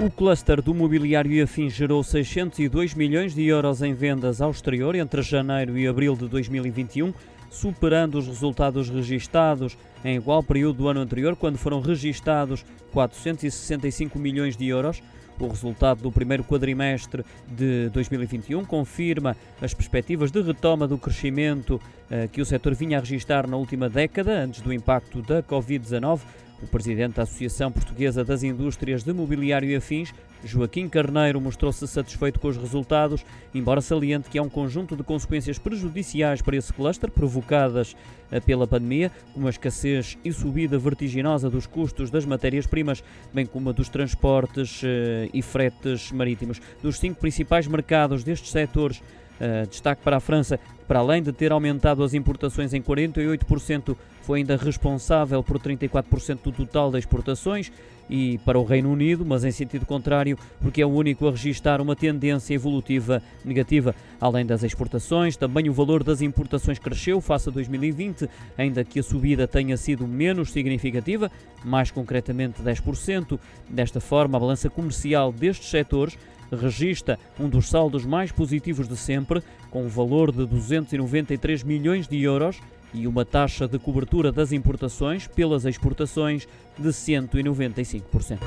O cluster do mobiliário e afins gerou 602 milhões de euros em vendas ao exterior entre janeiro e abril de 2021, superando os resultados registados em igual período do ano anterior, quando foram registados 465 milhões de euros. O resultado do primeiro quadrimestre de 2021 confirma as perspectivas de retoma do crescimento eh, que o setor vinha a registrar na última década, antes do impacto da Covid-19. O presidente da Associação Portuguesa das Indústrias de Mobiliário e Afins, Joaquim Carneiro, mostrou-se satisfeito com os resultados, embora saliente que há um conjunto de consequências prejudiciais para esse cluster provocadas eh, pela pandemia, como a escassez e subida vertiginosa dos custos das matérias-primas, bem como a dos transportes eh, e fretes marítimos. Dos cinco principais mercados destes setores, Uh, destaque para a França, para além de ter aumentado as importações em 48%, foi ainda responsável por 34% do total das exportações e para o Reino Unido, mas em sentido contrário, porque é o único a registrar uma tendência evolutiva negativa. Além das exportações, também o valor das importações cresceu face a 2020, ainda que a subida tenha sido menos significativa, mais concretamente 10%. Desta forma, a balança comercial destes setores registra um dos saldos mais positivos de sempre, com um valor de 293 milhões de euros e uma taxa de cobertura das importações pelas exportações de 195%.